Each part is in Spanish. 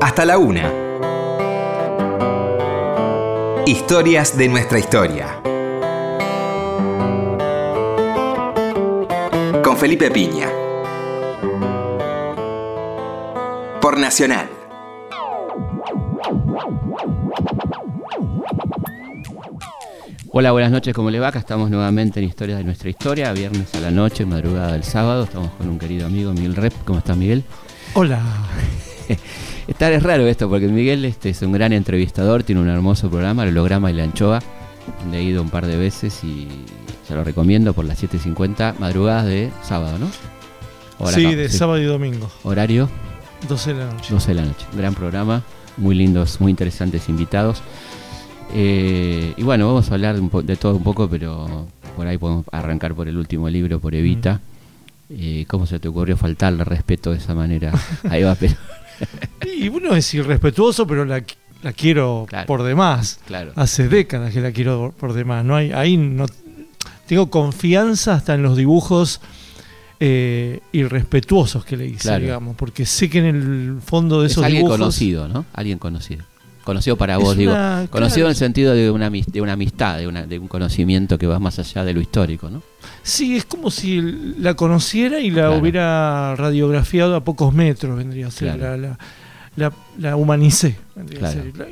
hasta la una. Historias de nuestra historia. Con Felipe Piña. Por Nacional. Hola, buenas noches, ¿cómo le va? Acá estamos nuevamente en Historias de nuestra historia, viernes a la noche, madrugada del sábado. Estamos con un querido amigo, Miguel Rep. ¿Cómo estás, Miguel? Hola. Está es raro esto, porque Miguel este, es un gran entrevistador, tiene un hermoso programa, el holograma y la anchoa, donde he ido un par de veces y se lo recomiendo por las 7.50, madrugadas de sábado, ¿no? Hora sí, de sábado y domingo. Horario. 12 de la noche. 12 de la noche. Gran programa, muy lindos, muy interesantes invitados. Eh, y bueno, vamos a hablar de, todo un poco, pero por ahí podemos arrancar por el último libro, por Evita. Eh, ¿Cómo se te ocurrió faltarle respeto de esa manera? Ahí va, pero... y uno es irrespetuoso, pero la, quiero por demás. Claro. Hace décadas que la quiero por demás. No hay, ahí no tengo confianza hasta en los dibujos eh, irrespetuosos que le hice, digamos, porque sé que en el fondo de esos alguien dibujos. conocido, ¿no? Alguien conocido. Conocido para vos, digo. Conocido en el sentido de una, de una amistad, de, una, de un conocimiento que va más allá de lo histórico, ¿no? Sí, es como si la conociera y la hubiera radiografiado a pocos metros, vendría a ser. La, la, la, humanicé.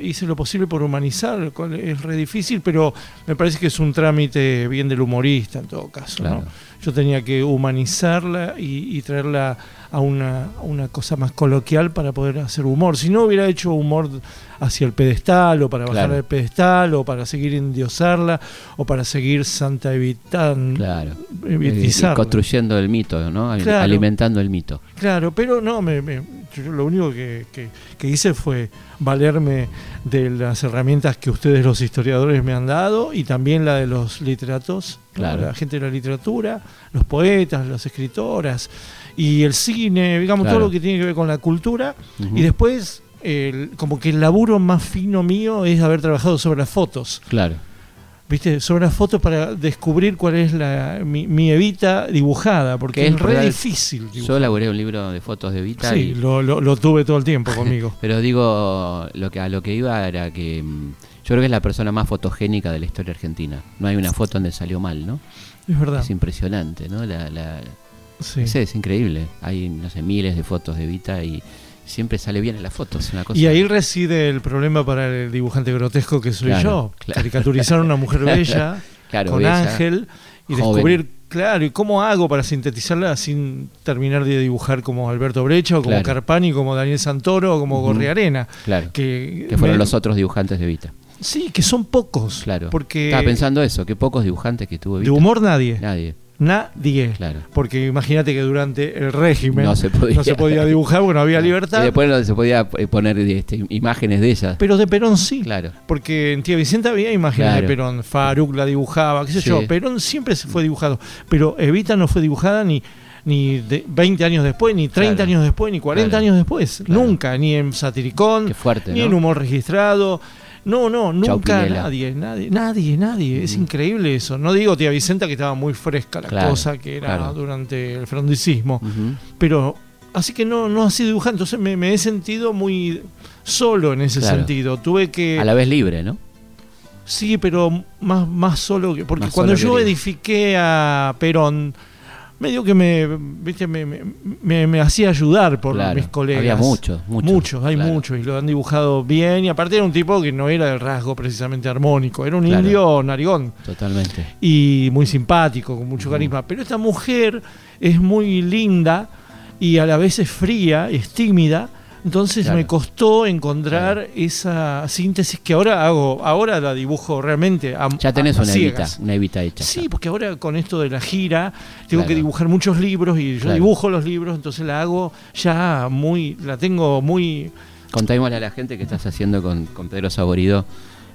Hice lo posible por humanizar, es re difícil, pero me parece que es un trámite bien del humorista en todo caso. ¿no? Yo tenía que humanizarla y, traerla a una, una, cosa más coloquial para poder hacer humor. Si no hubiera hecho humor hacia el pedestal o para bajar del pedestal o para seguir endiosarla o para seguir santa evitando claro. construyendo el mito no alimentando el mito claro pero no me, yo lo único que, que, hice fue valerme de las herramientas que ustedes los historiadores me han dado y también la de los literatos la gente de la literatura los poetas las escritoras y el cine digamos todo lo que tiene que ver con la cultura. Y después como que el laburo más fino mío es haber trabajado sobre las fotos. Claro. ¿Viste? Sobre las fotos para descubrir cuál es la, mi, Evita dibujada, porque es, re difícil. Yo elaboré un libro de fotos de Evita. Sí, lo, lo, tuve todo el tiempo conmigo. Pero digo, lo que, a lo que iba era que mm, yo creo que es la persona más fotogénica de la historia argentina. No hay una foto donde salió mal, ¿no? Es verdad. Es impresionante, ¿no? La, la, sí. es increíble. Hay, no sé, miles de fotos de Evita y siempre sale bien en las fotos. Una cosa y ahí reside el problema para el dibujante grotesco que soy yo. Caricaturizar a una mujer bella con ángel y descubrir, claro, ¿y cómo hago para sintetizarla sin terminar de dibujar como Alberto Brecha o como Carpani, como Daniel Santoro o como Gorriarena? Claro. Que, fueron los otros dibujantes de Vita. Sí, que son pocos. Claro. Porque Estaba pensando eso, que pocos dibujantes que tuvo Vita. De humor nadie. Nadie. Nadie. Claro. Porque imagínate que durante el régimen no se podía, dibujar, bueno, había libertad. Y después no se podía eh, poner este, imágenes de ellas. Pero de Perón sí. Claro. Porque en Tía Vicenta había imágenes de Perón. Faruk la dibujaba, qué sé yo. Perón siempre se fue dibujado. Pero Evita no fue dibujada ni ni de 20 años después, ni 30 años después, ni 40 años después. Nunca, ni en Satiricón, ni en Humor Registrado, no, no, nunca nadie, nadie, nadie, nadie. Es increíble eso. No digo tía Vicenta que estaba muy fresca la cosa que era durante el frondicismo, pero así que no, no así dibujando. Entonces me, he sentido muy solo en ese sentido. Tuve que. A la vez libre, ¿no? Sí, pero más, más solo que. Porque cuando yo edifiqué a Perón medio que me, ¿viste? me, me, me, hacía ayudar por mis colegas. Había muchos, muchos. Muchos, hay muchos, y lo han dibujado bien. Y aparte era un tipo que no era de rasgo precisamente armónico, era un indio narigón. Totalmente. Y muy simpático, con mucho carisma. Pero esta mujer es muy linda y a la vez es fría, es tímida entonces me costó encontrar esa síntesis que ahora hago, ahora la dibujo realmente a Ya tenés una, evita, una evita hecha. Sí, porque ahora con esto de la gira tengo que dibujar muchos libros y yo dibujo los libros, entonces la hago ya muy, la tengo muy... Contémosle a la gente que estás haciendo con, con Pedro Saborido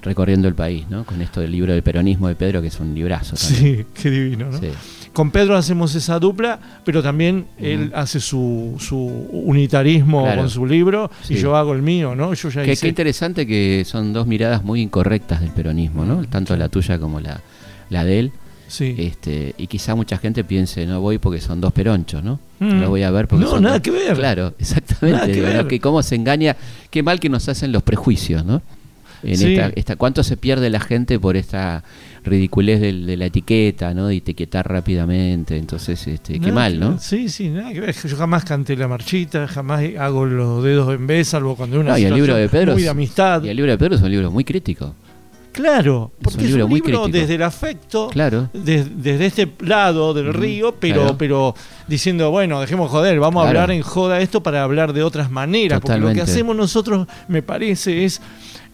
recorriendo el país, ¿no? Con esto del libro del peronismo de Pedro, que es un librazo. Sí, qué divino, ¿no? Sí con Pedro hacemos esa dupla, pero también él hace su, su unitarismo con su libro y yo hago el mío, ¿no? Yo ya qué, qué, interesante que son dos miradas muy incorrectas del peronismo, ¿no? Tanto la tuya como la, la de él. Sí. Este, y quizá mucha gente piense, no voy porque son dos peronchos, ¿no? Mm. No voy a ver porque no, son nada que ver. Claro, exactamente. que, cómo se engaña, qué mal que nos hacen los prejuicios, ¿no? En esta, ¿Cuánto se pierde la gente por esta ridiculez de, la etiqueta, ¿no? De etiquetar rápidamente. Entonces, este, qué mal, ¿no? Sí, sí, nada que ver. Yo jamás canté la marchita, jamás hago los dedos en vez, salvo cuando una no, y el libro de Pedro muy de amistad. Y el libro de Pedro es un libro muy crítico. Claro, porque es un libro, desde el afecto, claro. desde este lado del río, pero, pero diciendo, bueno, dejemos joder, vamos a hablar en joda esto para hablar de otras maneras, porque lo que hacemos nosotros, me parece, es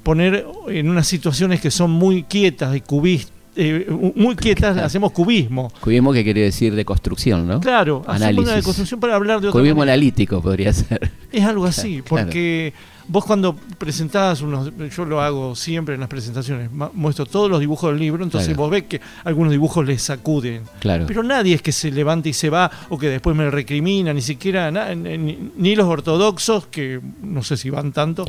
poner en unas situaciones que son muy quietas y cubistas eh, muy quietas, hacemos cubismo. Cubismo que quiere decir de construcción, ¿no? Claro, hacemos una de construcción para hablar de otra Cubismo analítico podría ser. Es algo así, porque Vos cuando presentás unos, yo lo hago siempre en las presentaciones, muestro todos los dibujos del libro, entonces vos ves que algunos dibujos les sacuden. Claro. Pero nadie es que se levante y se va o que después me recrimina, ni siquiera ni, los ortodoxos, que no sé si van tanto,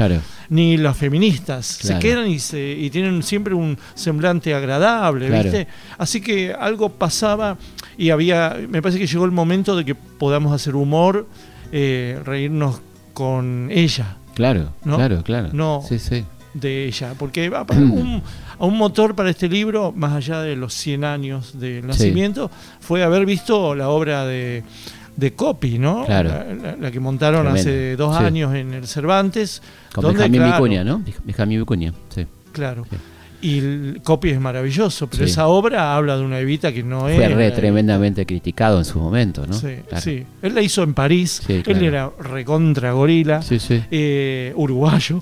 ni los feministas. Se quedan y, se, y tienen siempre un semblante agradable, ¿viste? Así que algo pasaba y había, me parece que llegó el momento de que podamos hacer humor, eh, reírnos con ella. Claro, claro, claro. No sí, sí. de ella, porque va para un, a un motor para este libro, más allá de los 100 años del nacimiento, fue haber visto la obra de, de Copy, ¿no? Claro. La, que montaron hace dos años en el Cervantes. Con Benjamín Vicuña, ¿no? Benjamín Vicuña, sí. Claro. Y el copy es maravilloso, pero esa obra habla de una Evita que no es. Fue tremendamente criticado en su momento, ¿no? Sí, sí. Él la hizo en París, él era recontra gorila, eh, uruguayo.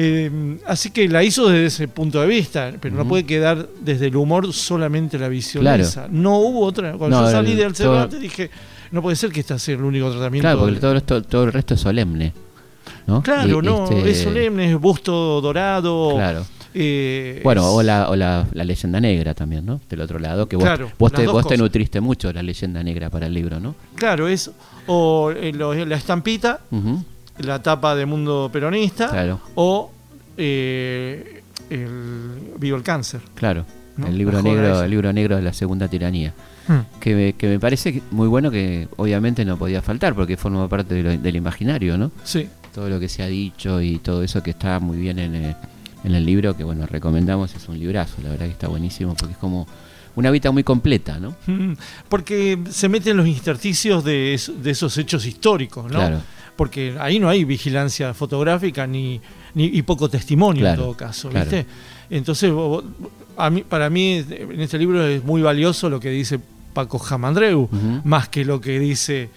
Eh, así que la hizo desde ese punto de vista, pero no puede quedar desde el humor solamente la visión esa. No hubo otra. Cuando yo salí del Cervantes dije, no puede ser que este sea el único tratamiento. Claro, porque todo, esto, todo el resto es solemne. ¿no? Claro, no, este es solemne, es busto dorado. Claro eh, bueno, o, la, o la, leyenda negra también, ¿no? Del otro lado, que vos, vos, te, vos te, nutriste mucho la leyenda negra para el libro, ¿no? Claro, es o eh, la estampita, la tapa de Mundo Peronista, o eh, el Vivo el Cáncer. Claro, el libro negro, el libro negro de la segunda tiranía. Hmm. Que, me, que me parece muy bueno que obviamente no podía faltar porque forma parte del imaginario, ¿no? Sí. Todo lo que se ha dicho y todo eso que está muy bien en, en el libro, que bueno, recomendamos, es un librazo, la verdad que está buenísimo porque es como una vida muy completa, ¿no? Mm, porque se meten los intersticios de, esos hechos históricos, ¿no? Claro. Porque ahí no hay vigilancia fotográfica ni, ni y poco testimonio en todo caso, ¿viste? Entonces, a mí, para mí en este libro es muy valioso lo que dice Paco Jamandreu, más que lo que dice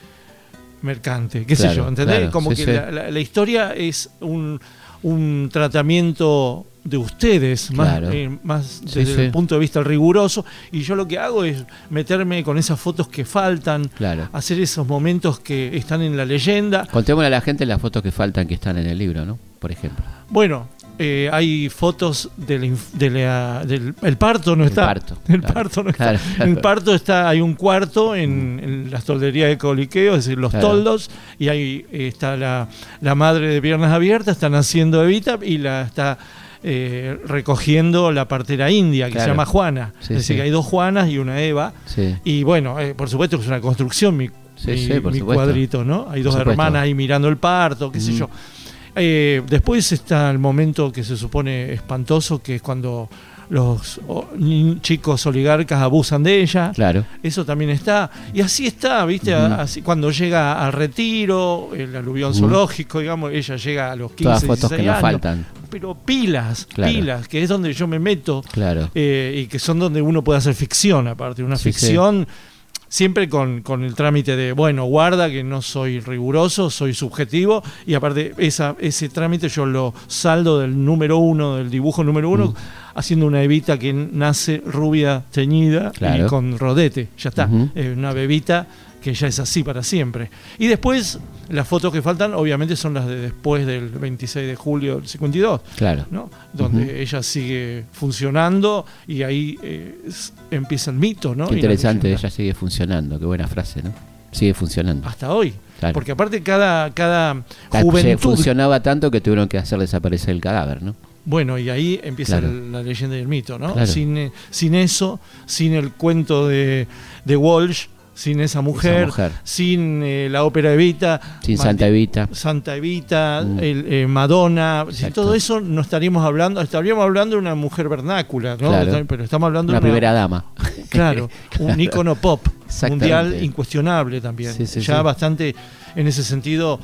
Mercante, qué sé yo, ¿entendés? Como que la historia es un un tratamiento de ustedes, más, eh, más desde el punto de vista riguroso, y yo lo que hago es meterme con esas fotos que faltan, hacer esos momentos que están en la leyenda. Contémosle a la gente las fotos que faltan que están en el libro, ¿no? Por ejemplo. Bueno, eh, hay fotos del, el parto no está. el parto no está. el parto está hay un cuarto en, las tolderías de Coliqueo es decir los toldos y ahí está la, la, madre de piernas abiertas están haciendo Evita y la está eh, recogiendo la partera india que se llama Juana. Es decir que hay dos Juanas y una Eva. Y bueno eh, por supuesto que es una construcción mi, cuadrito no hay dos hermanas ahí mirando el parto qué sé yo eh, después está el momento que se supone espantoso, que es cuando los chicos oligarcas abusan de ella. Claro. Eso también está. Y así está, ¿viste? Así, cuando llega al retiro, el aluvión zoológico, digamos, ella llega a los 15 Todas fotos que nos faltan. Pero pilas, pilas, que es donde yo me meto. Claro. Eh, y que son donde uno puede hacer ficción, aparte. Una ficción siempre con, con, el trámite de, bueno, guarda que no soy riguroso, soy subjetivo, y aparte esa, ese trámite yo lo saldo del número uno, del dibujo número uno, mm. haciendo una evita que nace rubia teñida y con rodete, ya está, una bebita que ya es así para siempre. Y después, las fotos que faltan, obviamente, son las de después del 26 de julio del 52. Claro. ¿no? Donde ella sigue funcionando y ahí eh, empieza el mito, ¿no? Qué interesante, ella sigue funcionando, qué buena frase, ¿no? Sigue funcionando. Hasta hoy. Porque aparte cada, cada juventud... Funcionaba tanto que tuvieron que hacer desaparecer el cadáver, ¿no? Bueno, y ahí empieza la, leyenda y el mito, ¿no? Sin, eh, sin eso, sin el cuento de, de Walsh, sin esa mujer, sin eh, la ópera Evita, sin Santa Evita, Santa Evita, mm. el, Madonna, sin todo eso no estaríamos hablando, estaríamos hablando de una mujer vernácula, ¿no? Pero estamos hablando de una primera dama. Claro, un ícono pop mundial incuestionable también. ya bastante en ese sentido.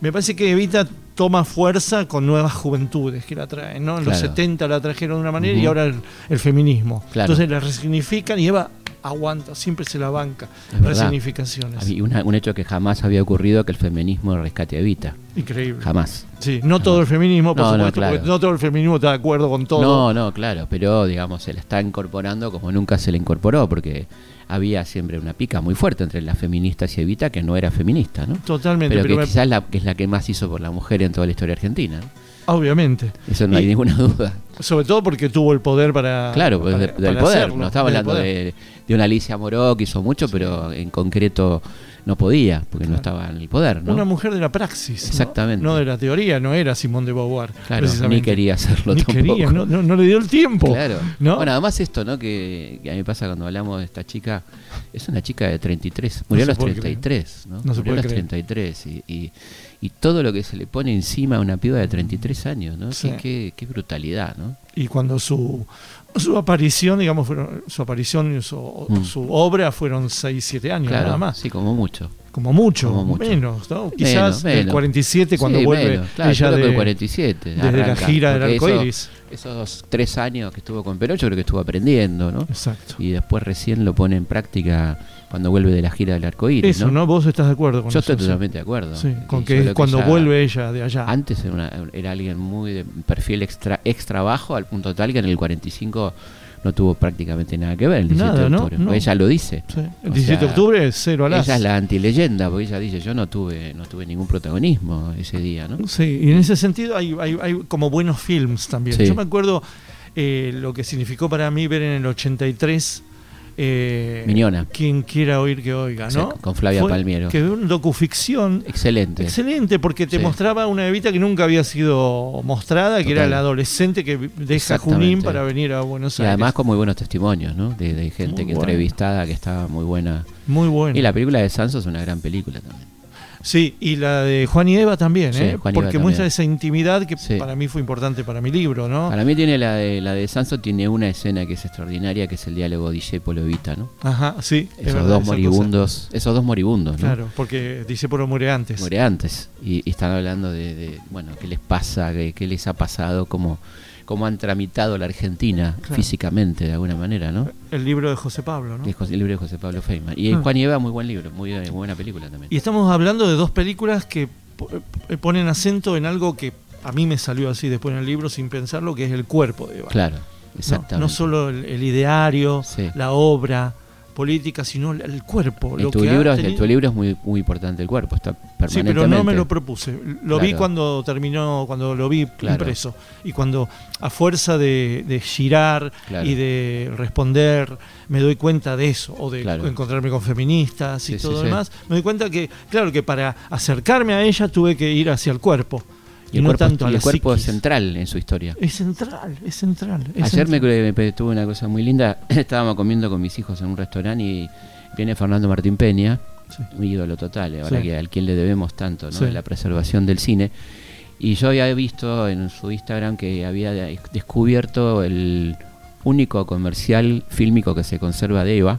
Me parece que Evita toma fuerza con nuevas juventudes que la traen, ¿no? En los 70 la trajeron de una manera y ahora el, feminismo. Entonces la resignifican y Eva aguanta, siempre se la banca. Resignificaciones. Había un hecho que jamás había ocurrido que el feminismo rescate a Evita. Increíble. Jamás. Sí, no todo el feminismo, por supuesto, no, no todo el feminismo está de acuerdo con todo. No, no, claro, pero digamos, se le está incorporando como nunca se le incorporó, porque había siempre una pica muy fuerte entre las feministas y Evita, que no era feminista, ¿no? Totalmente. Pero, que quizás la, que es la que más hizo por la mujer en toda la historia argentina. Obviamente. Eso no hay ninguna duda. Sobre todo porque tuvo el poder para. Claro, pues del poder. no estaba hablando de, de, una Alicia Moró que hizo mucho, pero en concreto no podía, porque no estaba en el poder. ¿no? Una mujer de la praxis. Exactamente. No, de la teoría, no era Simón de Beauvoir. Claro, ni quería hacerlo ni Quería, no, no, le dio el tiempo. Claro. Bueno, además esto, ¿no? Que, a mí pasa cuando hablamos de esta chica, es una chica de 33, murió a los 33, ¿no? no murió a los 33 y, y, y, todo lo que se le pone encima a una piba de 33 años, ¿no? Sí. Qué, qué brutalidad, ¿no? Y cuando su su aparición, digamos, su aparición y su, mm. su, obra fueron 6, 7 años nada más. Sí, como mucho. Como mucho, menos, ¿no? Quizás el 47 cuando vuelve ella de, 47, desde la gira del arcoiris. esos tres años que estuvo con Perocho creo que estuvo aprendiendo, ¿no? Exacto. Y después recién lo pone en práctica cuando vuelve de la gira del arcoíris. Eso, ¿no? ¿Vos estás de acuerdo con Yo eso? Yo estoy totalmente de acuerdo. Sí, con que cuando vuelve ella de allá. Antes era, alguien muy de perfil extra, extra bajo, al punto tal que en el 45 no tuvo prácticamente nada que ver el 17 de octubre. Ella lo dice. El 17 de octubre es cero a Ella es la antileyenda, porque ella dice, yo no tuve no tuve ningún protagonismo ese día, ¿no? Sí, y en ese sentido hay, hay, hay como buenos films también. Yo me acuerdo eh, lo que significó para mí ver en el 83 eh, Miñona. Quien quiera oír que oiga, ¿no? con Flavia Palmiero. Que un docuficción. Excelente. Excelente, porque te mostraba una Evita que nunca había sido mostrada, que era la adolescente que deja Junín para venir a Buenos Aires. Y además con muy buenos testimonios, ¿no? De, gente que entrevistada, que estaba muy buena. Muy buena. Y la película de Sanso es una gran película también. Sí, y la de Juan y Eva también, ¿eh? porque muestra esa intimidad que para mí fue importante para mi libro, ¿no? Para mí tiene la de la de Sanso tiene una escena que es extraordinaria, que es el diálogo Discepolo Evita, ¿no? Ajá, sí. Esos dos moribundos, esos dos moribundos, ¿no? Claro, porque Discepolo muere antes. Muere antes y, están hablando de, bueno, qué les pasa, qué, qué les ha pasado, cómo cómo han tramitado la Argentina físicamente de alguna manera, ¿no? El libro de José Pablo, ¿no? El libro de José Pablo Feynman. Y ah. Juan y Eva, muy buen libro, muy, buena película también. Y estamos hablando de dos películas que eh, ponen acento en algo que a mí me salió así después en el libro sin pensarlo, que es el cuerpo de Eva. Claro, exactamente. No, solo el, ideario, la obra, política, sino el cuerpo. En tu, libro, tu libro es muy, muy importante el cuerpo, está permanentemente. Sí, pero no me lo propuse. Lo vi cuando terminó, cuando lo vi impreso. Y cuando a fuerza de, girar y de responder, me doy cuenta de eso, o de encontrarme con feministas y todo lo demás, me doy cuenta que, claro, que para acercarme a ella tuve que ir hacia el cuerpo. Y, el no cuerpo, tanto el cuerpo es central en su historia. Es central, es central. Ayer Me, tuve una cosa muy linda. Estábamos comiendo con mis hijos en un restaurante y viene Fernando Martín Peña, un ídolo total, ahora que al quien le debemos tanto, ¿no? la preservación del cine. Y yo había visto en su Instagram que había descubierto el único comercial fílmico que se conserva de Eva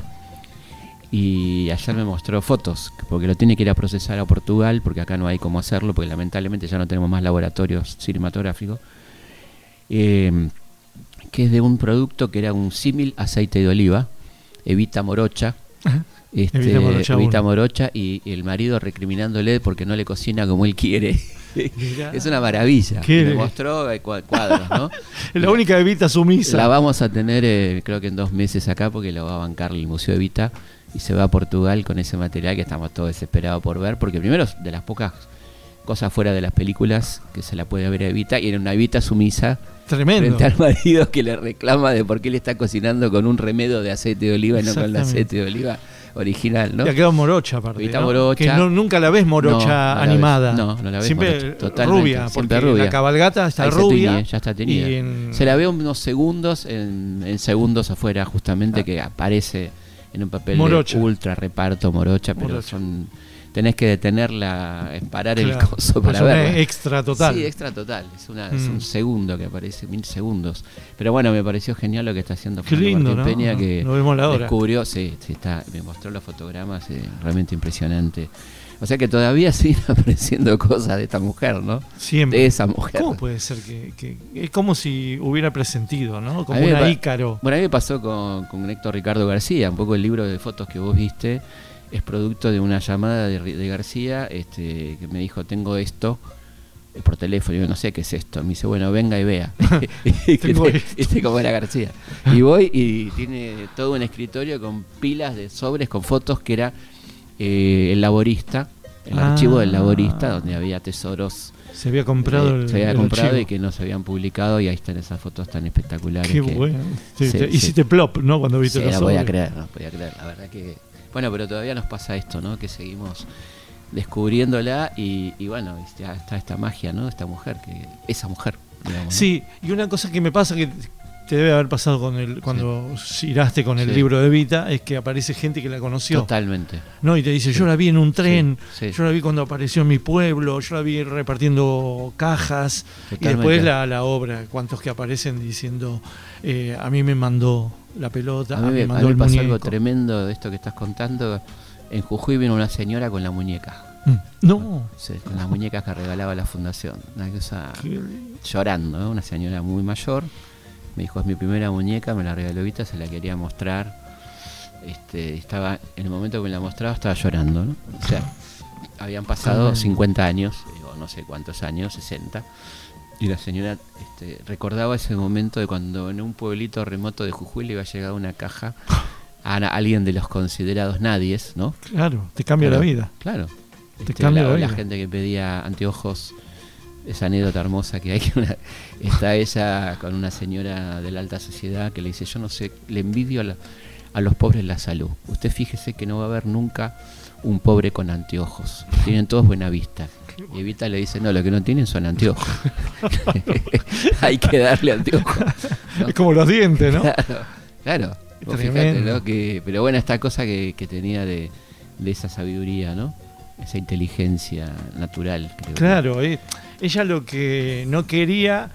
y ayer me mostró fotos, porque lo tiene que ir a procesar a Portugal, porque acá no hay cómo hacerlo, porque lamentablemente ya no tenemos más laboratorios cinematográficos, eh, que es de un producto que era un símil aceite de oliva, Evita Morocha. Este, Evita Morocha, y, el marido recriminándole porque no le cocina como él quiere. Es una maravilla. Me mostró eh, cuadros, ¿no? la única Evita sumisa. La vamos a tener, eh, creo que en dos meses acá, porque la va a bancar el Museo Evita y se va a Portugal con ese material que estamos todos desesperados por ver, porque primero de las pocas cosas fuera de las películas que se la puede ver a Evita, y en una Evita sumisa Tremendo. frente al marido que le reclama de por qué le está cocinando con un remedio de aceite de oliva y no con el aceite de oliva. Original, ¿no? Y ha quedado morocha, aparte. Evita Morocha. Que no, nunca la ves morocha No, no la animada. ves. No, no la ves Siempre morocha. Totalmente, rubia, siempre porque rubia. la cabalgata está Ahí rubia. ya está en- Se la ve unos segundos, en, en segundos afuera, justamente, Ah. que aparece en un papel Morocha. de ultra reparto morocha, pero Morocha. son tenés que detenerla, parar el coso pues para verla. extra total. Sí, extra total. Es, una, es Mm. un segundo que aparece, mil segundos. Pero bueno, me pareció genial lo que está haciendo Qué lindo, ¿no? Peña, que Lo vemos la hora. descubrió, sí, sí, está, me mostró los fotogramas, eh, realmente impresionante. O sea que todavía siguen apareciendo cosas de esta mujer, ¿no? Siempre. De esa mujer. ¿Cómo puede ser que, que- es como si hubiera presentido, ¿no? Como una ícaro. Bueno, a mí me pasó con, con Héctor Ricardo García, un poco el libro de fotos que vos viste es producto de una llamada de, de García este, que me dijo, tengo esto eh, por teléfono, y yo no sé qué es esto, me dice, bueno, venga y vea. Y que Tengo te- esto. ¿Viste cómo era García? Y voy y tiene todo un escritorio con pilas de sobres, con fotos que era eh, el laborista, el Ah. archivo del laborista, donde había tesoros Se había comprado eh, el, se había el comprado archivo. y que no se habían publicado y ahí están esas fotos tan espectaculares. Qué que- bueno. Sí, Sí, te-. Hiciste plop, ¿no? Cuando viste Sí, los podía sobres. creer, no podía creer, la verdad que... Bueno, pero todavía nos pasa esto, ¿no? Que seguimos descubriéndola y, y bueno, ya está esta magia, ¿no? Esta mujer, que esa mujer, digamos. ¿no? Sí, y una cosa que me pasa que te debe haber pasado con el, cuando giraste con el Sí. libro de Vita es que aparece gente que la conoció. Totalmente. ¿no? Y te dice, yo la vi en un tren, yo la vi cuando apareció en mi pueblo, yo la vi repartiendo cajas. Y después la, la obra, cuantos que aparecen diciendo, eh, a mí me mandó la pelota, A mí me, a mandó mí me el pasó muñeco. algo tremendo de esto que estás contando. En Jujuy vino una señora con la muñeca. Mm. No. Con las muñecas que regalaba la fundación. Una cosa Qué- llorando, ¿no? una señora muy mayor. Me dijo, es mi primera muñeca, me la regaló Vita, se la quería mostrar. Este, estaba, en el momento que me la mostraba estaba llorando, ¿no? O sea, habían pasado Tremendo. 50 años, eh, o no sé cuántos años, 60. Y la señora este, recordaba ese momento de cuando en un pueblito remoto de Jujuy le iba a llegar una caja a alguien de los considerados nadies, ¿no? Claro, te cambia Claro, la vida. Claro. Te Este, cambia la, la la vida. gente que pedía anteojos, esa anécdota hermosa que hay, que una- está ella con una señora de la alta sociedad que le dice, yo no sé, le envidio a, la- a los pobres la salud. Usted fíjese que no va a haber nunca un pobre con anteojos. Tienen todos buena vista. Y Evita le dice, no, lo que no tienen son anteojos. hay que darle anteojos. ¿no? Es como los dientes, ¿no? Claro, Tremendo. ¿no? Que, pero bueno, esta cosa que, que tenía de, de esa sabiduría, ¿no? Esa inteligencia natural. creo que- Claro, eh, ella lo que no quería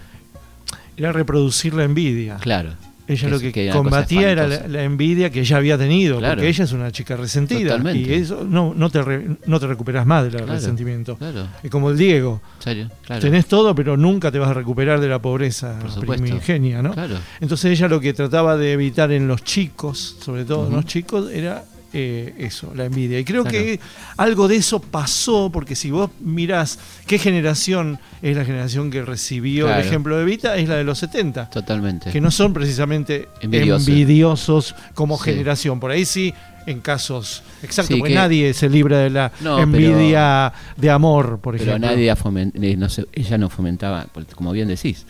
era reproducir la envidia. Claro. Ella lo que, combatía era la, envidia que ella había tenido, Claro. porque ella es una chica resentida Totalmente. y eso no, no, te re- no te recuperas más del Claro, resentimiento. Claro, Es como el Diego, serio, tenés todo pero nunca te vas a recuperar de la pobreza primigenia, ¿no? Claro. Entonces ella lo que trataba de evitar en los chicos, sobre todo en los chicos, era eh, eso, la envidia. Y creo Claro. que algo de eso pasó, porque si vos mirás qué generación es la generación que recibió Claro. el ejemplo de Vita, es la de los 70. Totalmente. Que no son precisamente Envidiosos. envidiosos como Sí. generación. Por ahí sí, en casos exactos, Sí, porque que- nadie se libra de la No, envidia de amor, por Pero ejemplo. nadie fomen- eh, no se- ella no fomentaba, como bien decís.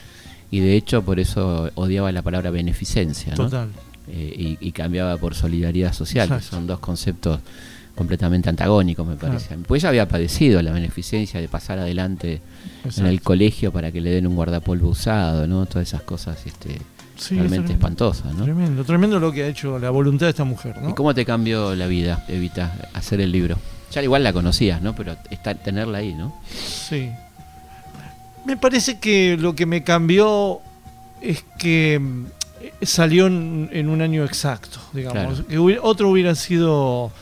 Y de hecho, por eso odiaba la palabra beneficencia, ¿no? Total. Eh, y, y cambiaba por solidaridad social, que son dos conceptos completamente antagónicos, me Claro. parece. Pues ella había padecido la beneficencia de pasar adelante en el colegio para que le den un guardapolvo usado, ¿no? Todas esas cosas este, Sí, realmente es espantosas, ¿no? Tremendo, tremendo lo que ha hecho la voluntad de esta mujer, ¿no? ¿Y cómo te cambió la vida, Evita, hacer el libro? Ya igual la conocías, ¿no? Pero está, tenerla ahí, ¿no? Sí. Me parece que lo que me cambió es que mm, salió en, en un año exacto, digamos. Claro. Que hubiera- otro hubiera sido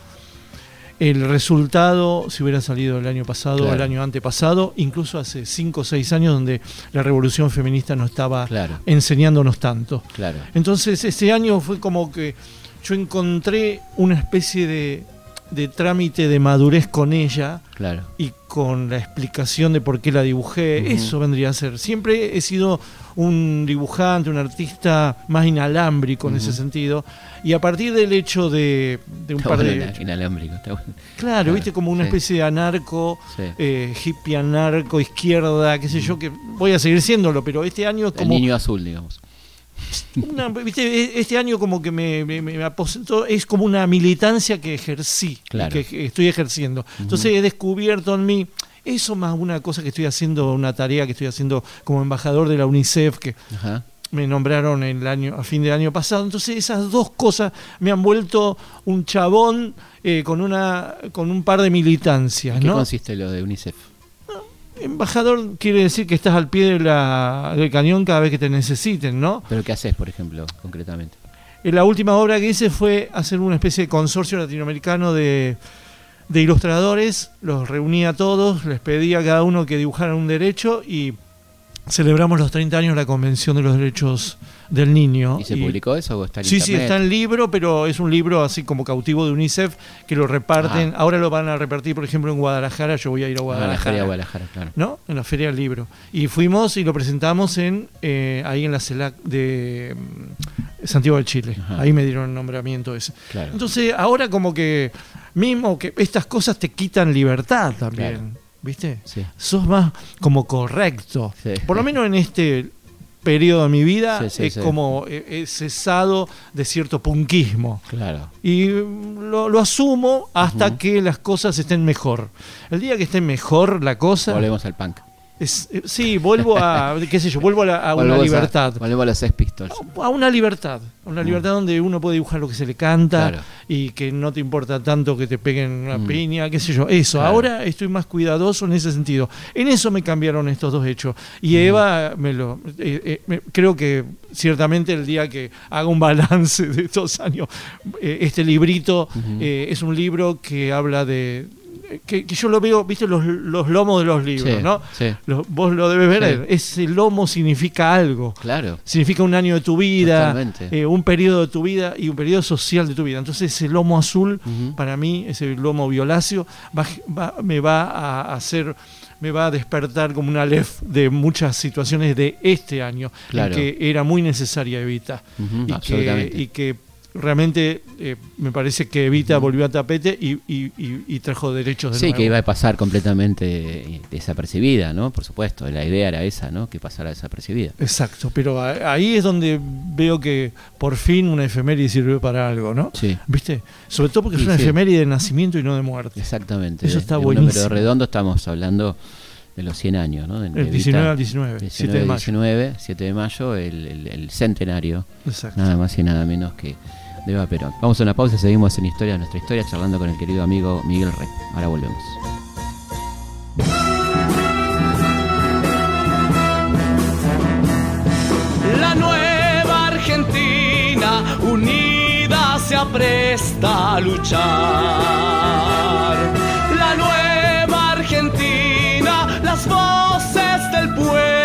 el resultado si hubiera salido el año pasado o el año antepasado, incluso hace 5 o 6 años donde la revolución feminista no estaba Claro, enseñándonos tanto. claro. Entonces ese año fue como que yo encontré una especie de, de trámite de madurez con ella y con la explicación de por qué la dibujé. Eso vendría a ser. Siempre he sido un dibujante, un artista más inalámbrico en ese sentido. Y a partir del hecho de, de un Está par bueno de... ina- inalámbrico, está bueno. Claro, Claro, viste, como una sí. especie de anarco, Sí. eh, hippie anarco, izquierda, qué sé yo, que voy a seguir siéndolo, pero este año es El como... niño azul, digamos. e, este año como que me, me, aposentó, es como una militancia que ejercí, que estoy ejerciendo. Entonces he descubierto en mí eso más una cosa que estoy haciendo, una tarea que estoy haciendo como embajador de la UNICEF, que me nombraron el año, a fin de año pasado. Entonces esas dos cosas me han vuelto un chabón eh, con, una, con un par de militancias. ¿En qué consiste lo de UNICEF? Embajador quiere decir que estás al pie de la, del cañón cada vez que te necesiten, ¿no? ¿Pero qué haces, por ejemplo, concretamente? La última obra que hice fue hacer una especie de consorcio latinoamericano de, de ilustradores, los reuní a todos, les pedí a cada uno que dibujaran un derecho y celebramos los 30 años de la Convención de los Derechos del Niño. ¿Y se publicó eso o está en Sí, sí, está en libro, pero es un libro así como cautivo de UNICEF que lo reparten. Ahora lo van a repartir, por ejemplo, en Guadalajara. Yo voy a ir a ah, Guadalajara. Ah, Guadalajara, claro. ¿No? En la Feria del Libro. Y fuimos y lo presentamos en eh, ahí en la CELAC de mm, Santiago de Chile. Ahí me dieron el nombramiento ese. Entonces, ahora como que mismo que estas cosas te quitan libertad también. ¿Viste? Sí. Sos más como correcto. Por lo menos en este periodo de mi vida es como he, cesado de cierto punquismo. Claro. Y lo, asumo hasta que las cosas estén mejor. El día que esté mejor la cosa. Volvemos al punk. Eh, sí, vuelvo a, qué sé yo, vuelvo a, una libertad. vuelvo a los Sex Pistols. A, una libertad, a una mm. libertad donde uno puede dibujar lo que se le canta y que no te importa tanto que te peguen una mm. piña, qué sé yo. Eso, ahora estoy más cuidadoso en ese sentido. En eso me cambiaron estos dos hechos. Y mm. Eva, me lo, eh, eh, creo que ciertamente el día que haga un balance de estos años, este librito es un libro que habla de que, yo lo veo, viste, los, lomos de los libros, ¿no? vos lo debes ver, ese lomo significa algo. Claro. Significa un año de tu vida, eh, un periodo de tu vida y un periodo social de tu vida. Entonces ese lomo azul, para mí, ese lomo violáceo, me va a hacer me va a despertar como una lef de muchas situaciones de este año que era muy necesaria evitar y que realmente eh, me parece que Evita volvió a tapete y, trajo derechos de Sí, que iba a pasar completamente eh, desapercibida, ¿no? Por supuesto, la idea era esa, ¿no? Que pasara desapercibida. Exacto, pero ahí es donde veo que por fin una efeméride sirvió para algo, ¿no? Sí. ¿Viste? Sobre todo porque es una efeméride de nacimiento y no de muerte. Exactamente. Eso está buenísimo. Pero redondo estamos hablando de los 100 años, ¿no? el 19 al 19, 7 de mayo. 19, 7 de mayo, el, el centenario. Exacto. Nada más y nada menos que de Eva Perón. Vamos a una pausa, seguimos en Historia de nuestra historia, charlando con el querido amigo Miguel Rey. Ahora volvemos. La nueva Argentina unida se apresta a luchar. La nueva Argentina, las voces del pueblo,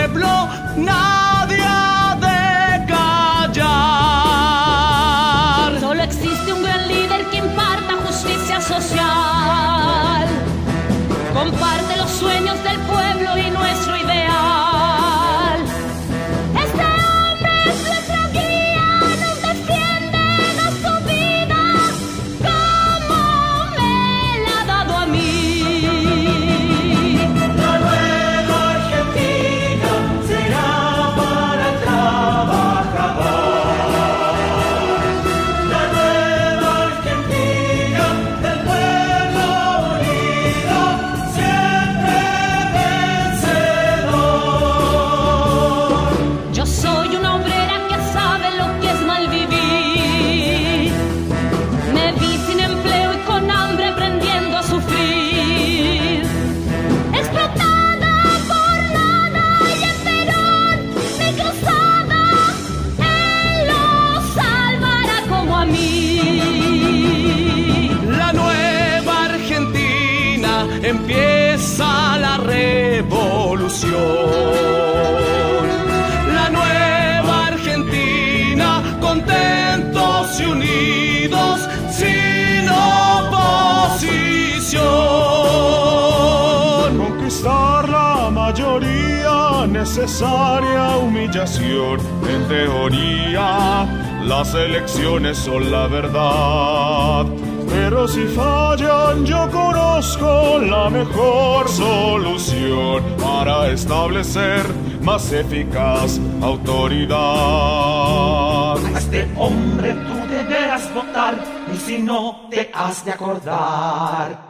acordar.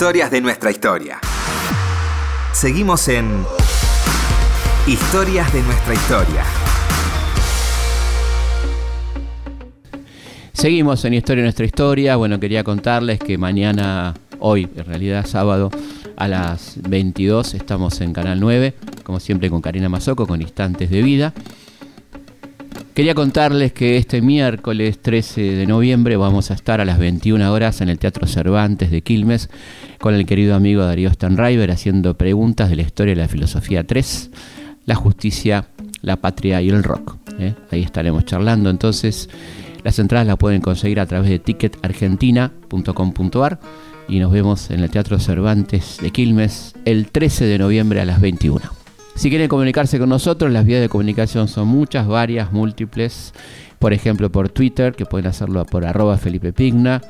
Historias de nuestra historia. Seguimos en Historias de nuestra historia. Seguimos en Historia de nuestra historia. Bueno, quería contarles que mañana, hoy, en realidad sábado, a las 22 estamos en Canal 9, como siempre con Karina Mazoco, con Instantes de Vida. Quería contarles que este miércoles 13 de noviembre vamos a estar a las 21 horas en el Teatro Cervantes de Quilmes con el querido amigo Darío Stanriver haciendo preguntas de la historia de la filosofía 3, la justicia, la patria y el rock. ¿eh? Ahí estaremos charlando. Entonces, las entradas las pueden conseguir a través de ticketargentina.com.ar y nos vemos en el Teatro Cervantes de Quilmes el 13 de noviembre a las 21. Si quieren comunicarse con nosotros, las vías de comunicación son muchas, varias, múltiples. Por ejemplo, por Twitter, que pueden hacerlo por arroba Felipe Pigna.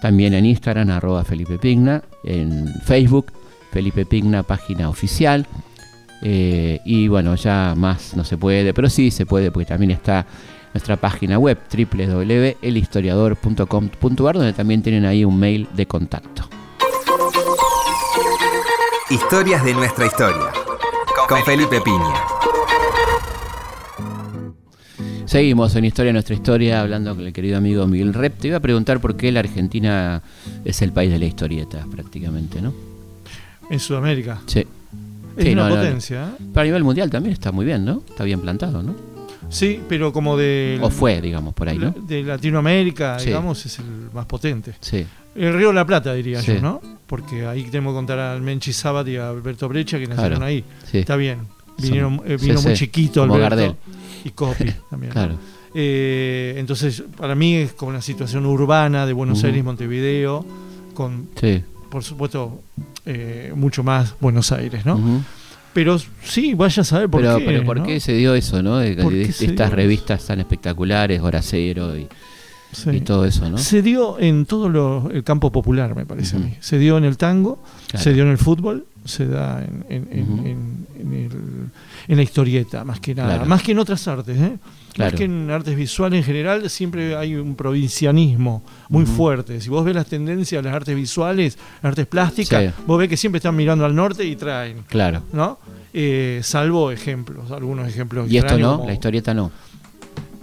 También en Instagram, arroba Felipe Pigna. En Facebook, Felipe Pigna, página oficial. Eh, y bueno, ya más no se puede, pero sí se puede porque también está nuestra página web www.elhistoriador.com.ar donde también tienen ahí un mail de contacto. Historias de nuestra historia. Con Felipe Piña. Seguimos en Historia de nuestra historia hablando con el querido amigo Miguel Rep. Te iba a preguntar por qué la Argentina es el país de la historieta prácticamente, ¿no? En Sudamérica. Sí. Es Sí, una no, no, potencia. ¿eh? Pero a nivel mundial también está muy bien, ¿no? Está bien plantado, ¿no? Sí, pero como de, O fue, digamos, por ahí, ¿no? de Latinoamérica, Sí. digamos, es el más potente. Sí, El Río de la Plata, diría Sí. yo, ¿no? Porque ahí tenemos que contar al Menchi Sabat y a Alberto Brecha, que nacieron Claro. ahí. sí. Está bien. Vinieron, eh, vino muy chiquito como Alberto. Gardel. Y Coppi también. ¿no? Claro. Eh, entonces, para mí es como una situación urbana de Buenos. Aires, Montevideo, con, por supuesto, eh, mucho más Buenos Aires, ¿no? Pero sí, vaya a saber por pero, qué. pero ¿por ¿no? qué se dio eso, no? De, ¿Por de- qué de se estas revistas tan espectaculares, Horacero y, Sí. y todo eso, ¿no? Se dio en todo lo- el campo popular, me parece a mí. Se dio en el tango, Claro. se dio en el fútbol, se da en, en- en- Ujú. en- en el- en la historieta, más que nada. Claro. Más que en otras artes, ¿eh? Claro. Más que en artes visuales en general, siempre hay un provincianismo muy fuerte. Si vos ves las tendencias de las artes visuales, las artes plásticas, Sí. vos ves que siempre están mirando al norte y traen, Claro. ¿no? Eh, salvo ejemplos, algunos ejemplos. Y esto no, como- la historieta no.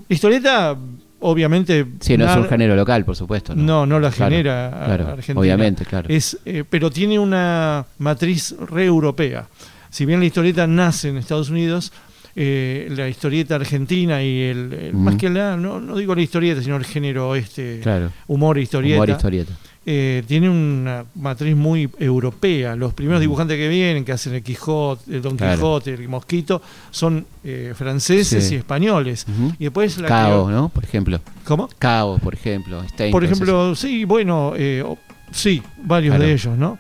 La historieta, obviamente. Sí, no es un género local, por supuesto. No, No, no la Claro, genera claro, Argentina. obviamente, claro. Es, eh, pero tiene una matriz re europea. Si bien la historieta nace en Estados Unidos, eh, la historieta argentina y el, más que la, no, no digo la historieta, sino el género este Claro. humor historieta, Humor historieta. eh, tiene una matriz muy europea. Los primeros dibujantes que vienen, que hacen el Quijote, el Don Claro. Quijote, el Mosquito, son eh, franceses Sí. y españoles. Y después la Cao, ¿no? Por ejemplo. ¿Cómo? Cao, por ejemplo. Stein, Por ejemplo, sí, bueno, eh, sí, varios Claro. de ellos, ¿no?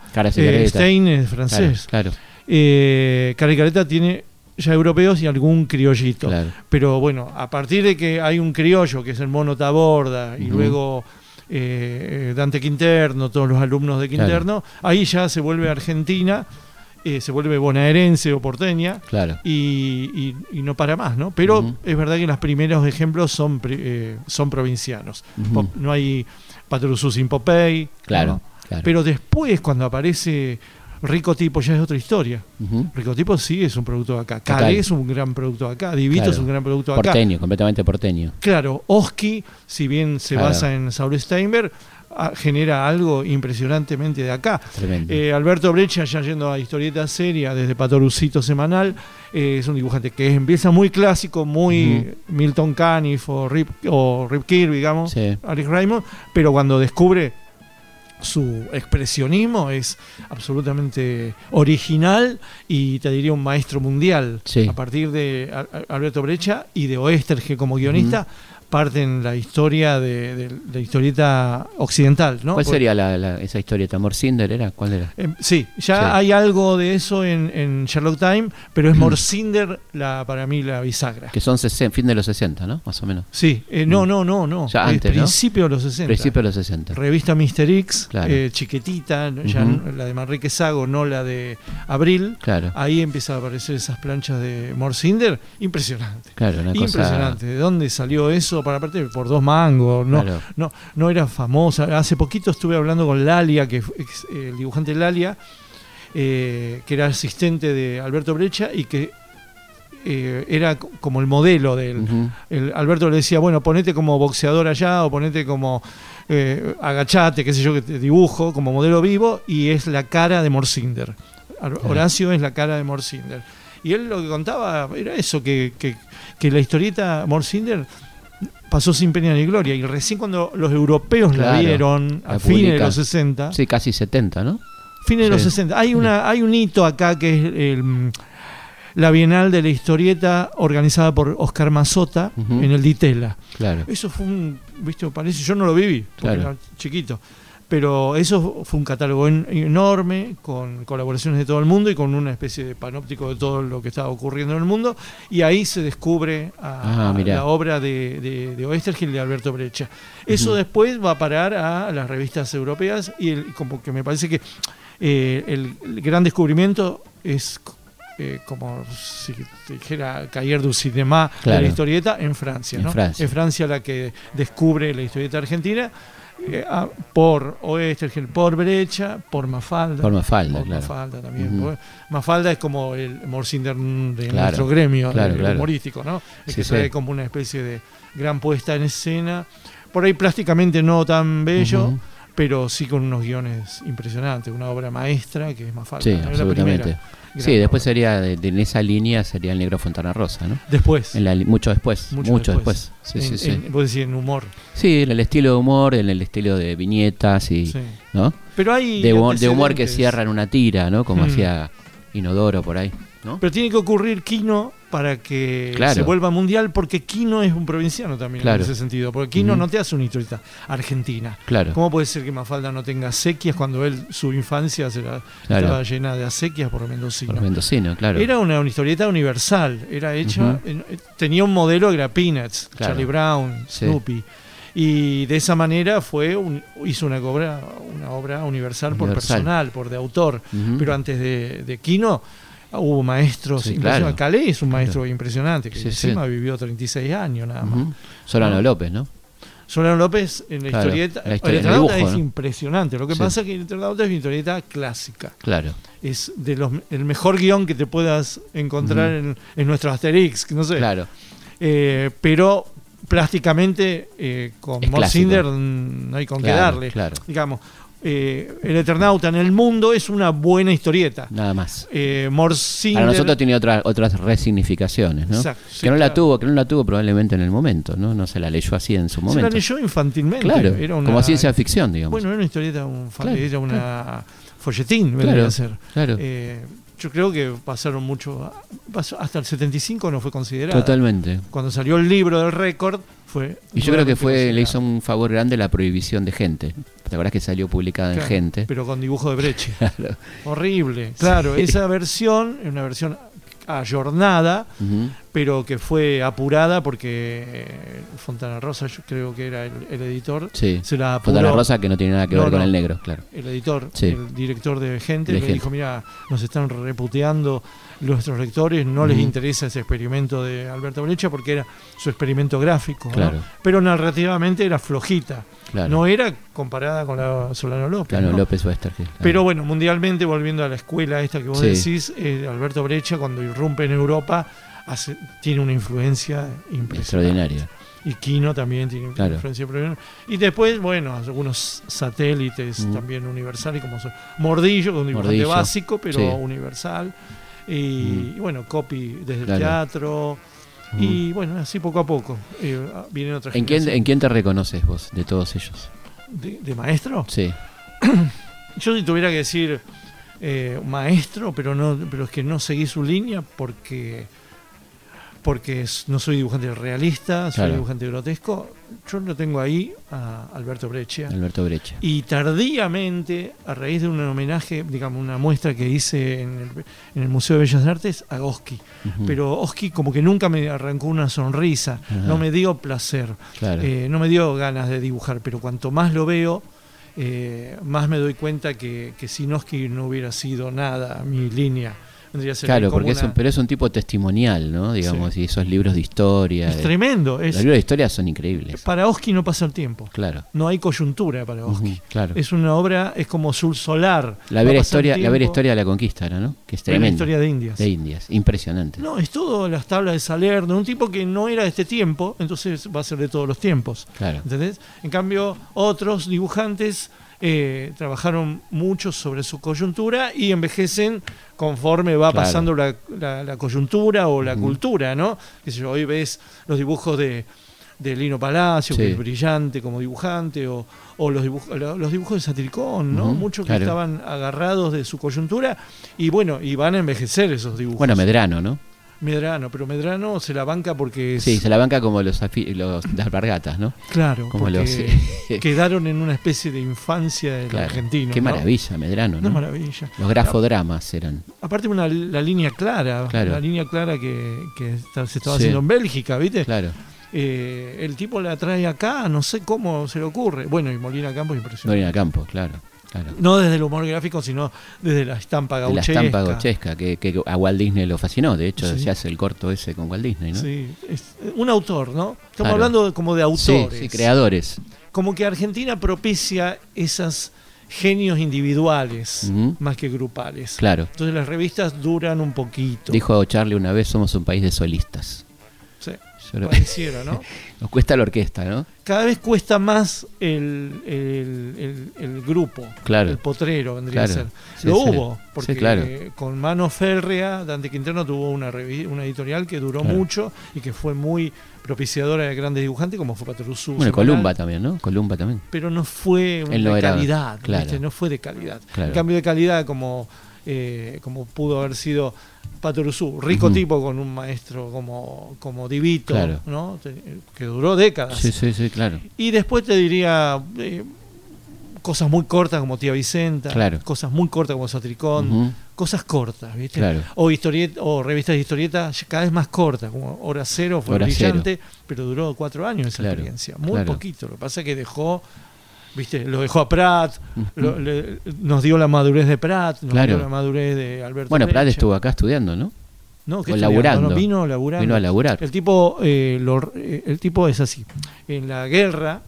Stein es Claro, francés. Claro, Eh, Cara y Careta tiene ya europeos y algún criollito. claro. Pero bueno, a partir de que hay un criollo, que es el mono Taborda, y luego eh, Dante Quinterno, todos los alumnos de Quinterno, ahí ya se vuelve Argentina, eh, se vuelve bonaerense o porteña. Claro. Y, y- y no para más, ¿no? Pero es verdad que los primeros ejemplos son, eh, son provincianos. No hay Patrusú sin Popey. Claro, ¿no? claro. Pero después, cuando aparece Rico Tipo ya es otra historia. Ujú. Rico Tipo sí es un producto de acá. Calé es un gran producto de acá. Divito Claro. es un gran producto de acá. Porteño, completamente porteño. Claro, Oski, si bien se Claro. basa en Saul Steinberg, ah, genera algo impresionantemente de acá. Eh, Alberto Brecha, ya yendo a historieta seria, desde Patorucito Semanal, eh, es un dibujante que empieza muy clásico, muy Milton Caniff o Rip, o Rip Kirby, digamos, Sí. Alex Raymond, pero cuando descubre su expresionismo es absolutamente original y te diría un maestro mundial. Sí. A partir de Al- Al- Alberto Brecha y de Oesterge como guionista, parten la historia de, de- de la historieta occidental. ¿no? ¿Cuál sería la, la- esa historieta? ¿Morcinder era? ¿Cuál era? Em, sí, ya Sí. hay algo de eso en, en Sherlock Time, pero es Morcinder la, para mí la bisagra. Que son 60, fin de los 60, ¿no? Más o menos. Sí, eh, no, no, no, no. Ya es antes, principio de los 60. Principio de los 60. Revista Mr. X, Claro. eh, chiquitita, ya la de Manrique Sago, no la de Abril. Claro, Ahí empiezan a aparecer esas planchas de Morcinder. Impresionante. claro, una cosa. Impresionante. ¿De dónde salió eso? Para aparte, por dos mangos. No, Claro. no, no era famosa. Hace poquito estuve hablando con Lalia, que eh, el dibujante Lalia, eh, que era asistente de Alberto Brecha y que eh, era co- como el modelo de él. Ujú. El- Alberto le decía, bueno, ponete como boxeador allá o ponete como eh, agachate, qué sé yo, que te dibujo como modelo vivo y es la cara de Morcinder. Horacio es la cara de Morcinder. Y él lo que contaba era eso, que, que- que la historieta Morcinder pasó sin pena ni gloria y recién cuando los europeos la vieron a la fines de los 60, Sí, casi 70, ¿no? fines de los Sí. 60, hay, una, hay un hito acá que es el, la Bienal de la Historieta organizada por Oscar Mazota en el Ditela. Claro. Eso fue un, viste, parece, yo no lo viví, porque Claro. era chiquito. Pero eso fue un catálogo en- enorme, con colaboraciones de todo el mundo y con una especie de panóptico de todo lo que estaba ocurriendo en el mundo. Y ahí se descubre a- Ah, la obra de, de, de Oestergel y de Alberto Brecha. Eso después va a parar a las revistas europeas y el- como que me parece que eh, el, el gran descubrimiento es eh, como si te dijera Cahiers du Cinéma de Claro. la historieta en Francia. En ¿no? Francia. Es Francia la que descubre la historieta argentina eh, a- por Oestergel, por Brecha, por Mafalda. Por Mafalda, por claro. Mafalda también. Mafalda es como el Morcinder de Claro, nuestro gremio claro, el claro. humorístico, ¿no? El Sí, que sí. trae como una especie de gran puesta en escena. Por ahí plásticamente no tan bello, pero sí con unos guiones impresionantes, una obra maestra que es Mafalda. Sí, Es la absolutamente. primera gran Sí, después sería, de, de- en esa línea sería el negro Fontana Rosa, ¿no? Después. En la mucho después, Mucho mucho, después. después. Sí, en, sí, sí. en- vos decís en humor. Sí, en el estilo de humor, en el estilo de viñetas y, Sí. ¿no? Pero hay De humor, de humor que antecedentes. cierra en una tira, ¿no? Como Mm. hacía Inodoro por ahí, ¿no? Pero tiene que ocurrir Kino para que Claro. se vuelva mundial, porque Kino es un provinciano también Claro. en ese sentido. Porque Kino Ujú. no te hace una historieta argentina. Claro, ¿Cómo puede ser que Mafalda no tenga acequias cuando él, su infancia, se la- estaba llena de acequias por mendocino? por mendocino, claro. Era una, una historieta universal, era hecha, en- eh, tenía un modelo que era Peanuts. Charlie Brown, Sí. Snoopy. Y de esa manera fue un- hizo una obra, una obra universal, por personal, por de autor. Pero antes de, de Kino hubo maestros Sí, impresionantes. claro. Calais es un maestro impresionante, que Sí, sí. encima vivió 36 años nada más. Solano No. López, ¿no? Solano López en la Claro, historieta, la historia- el el Eternauta dibujo, es ¿no? impresionante. Lo que pasa es que el Eternauta es una historieta clásica. Claro. Es de los el mejor guion que te puedas encontrar en, en nuestro Asterix, no sé. Claro. Eh, pero plásticamente eh, con mm, no hay con qué darle. claro. Digamos, eh, el Eternauta en el mundo es una buena historieta. Nada más. Eh, Morcinder Para nosotros tiene otra, otras resignificaciones, ¿no? Exacto, sí, que no la tuvo, que no la tuvo probablemente en el momento, ¿no? No se la leyó así en su se momento. la leyó infantilmente. claro, Era una- como ciencia ficción, digamos. Bueno, era una historieta, un fa- Claro, era una folletín, vendría Claro, a ser. claro. Eh, yo creo que pasaron mucho. pasó- hasta el 75 no fue considerada. Totalmente. Cuando salió el libro del récord, fue. Y yo creo que fue, le hizo un favor grande la prohibición de gente. ¿Te acuerdas que salió publicada en gente? Pero con dibujo de breche. Claro. Horrible. Claro, Sí. esa versión es una versión ayornada, Ujú. pero que fue apurada porque eh, Fontana Rosa, yo creo que era el, editor, sí. se la apuró. Fontana Rosa que no tiene nada que ver con el negro, claro. El editor, el director de Gente, le dijo, mira, nos están reputeando nuestros lectores, no les interesa ese experimento de Alberto Brecha porque era su experimento gráfico, claro. pero narrativamente era flojita. No era comparada con la Solano López. Solano López Westergel. Pero bueno, mundialmente, volviendo a la escuela esta que vos decís, eh, Alberto Brecha, cuando irrumpe en Europa, tiene una influencia impresionante. Extraordinaria. Y Kino también tiene una influencia Y después, bueno, algunos satélites también universales, como son Mordillo, un dibujante básico, pero universal. Y, bueno, copy desde el teatro. Y bueno, así poco a poco eh, vienen otras ¿En quién, ¿En quién te reconoces vos de todos ellos? ¿De, maestro? Sí. Yo si tuviera que decir eh, maestro, pero no pero es que no seguí su línea porque porque no soy dibujante realista, soy dibujante grotesco. Yo lo tengo ahí a Alberto Breccia. Alberto Breccia. Y tardíamente, a raíz de un homenaje, digamos, una muestra que hice en el, Museo de Bellas Artes a Oski. Pero Oski como que nunca me arrancó una sonrisa, no me dio placer, eh, no me dio ganas de dibujar, pero cuanto más lo veo, eh, más me doy cuenta que, que sin Oski no hubiera sido nada mi línea claro, porque es un, pero es un tipo testimonial, ¿no? Digamos, y esos libros de historia. Es tremendo. los libros de historia son increíbles. Para Oski no pasa el tiempo. Claro. No hay coyuntura para Oski. claro. Es una obra, es como Sul Solar. La vera historia, la vera historia de la conquista, ¿no? Que es tremenda. La historia de Indias. De Indias, impresionante. No, es todo las tablas de Salerno, un tipo que no era de este tiempo, entonces va a ser de todos los tiempos. Claro. ¿Entendés? En cambio, otros dibujantes eh, trabajaron mucho sobre su coyuntura y envejecen conforme va pasando la, coyuntura o la cultura, ¿no? Que hoy ves los dibujos de, Lino Palacio, que es brillante como dibujante, o, los, dibujos, los dibujos de Satiricón, ¿no? Muchos que estaban agarrados de su coyuntura y bueno, y van a envejecer esos dibujos. Bueno, Medrano, ¿no? Medrano, pero Medrano se la banca porque... Sí, se la banca como los, los las alpargatas, ¿no? Claro, como los... quedaron en una especie de infancia del argentino. Qué maravilla, Medrano, ¿no? maravilla. Los grafodramas eran. Aparte una, la línea clara, la línea clara que, se estaba haciendo en Bélgica, ¿viste? Claro. Eh, el tipo la trae acá, no sé cómo se le ocurre. Bueno, y Molina Campos impresionante. Molina Campos, claro. No desde el humor gráfico, sino desde la estampa gauchesca. La estampa gauchesca, que, a Walt Disney lo fascinó. De hecho, se hace el corto ese con Walt Disney, ¿no? Sí, es un autor, ¿no? Estamos hablando como de autores. Sí, creadores. Como que Argentina propicia esas genios individuales más que grupales. Claro. Entonces las revistas duran un poquito. Dijo Charlie una vez, somos un país de solistas. Nos cuesta la orquesta, ¿no? Cada vez cuesta más el, el, grupo, claro. el potrero, vendría a ser. Lo hubo, porque con mano férrea, Dante Quintero tuvo una, una editorial que duró mucho y que fue muy propiciadora de grandes dibujantes, como fue Patrusú. Bueno, Columba también, ¿no? Columba también. Pero no fue de calidad, no fue de calidad. En cambio de calidad, como, eh, como pudo haber sido Patoruzú, rico tipo con un maestro como, como Divito, ¿no? que duró décadas. Sí, sí, sí, claro. Y después te diría eh, cosas muy cortas como Tía Vicenta, cosas muy cortas como Satricón, cosas cortas, ¿viste? O, o revistas de historieta cada vez más cortas, como Hora Cero fue brillante, pero duró cuatro años esa experiencia, muy poquito. Lo que pasa es que dejó ¿viste? Lo dejó a Pratt, nos dio la madurez de Pratt, nos dio la madurez de Alberto. Bueno, Pratt estuvo acá estudiando, ¿no? No, que laburando. vino laburando. Vino a laburar. El tipo, eh, eh, el tipo es así. En la guerra,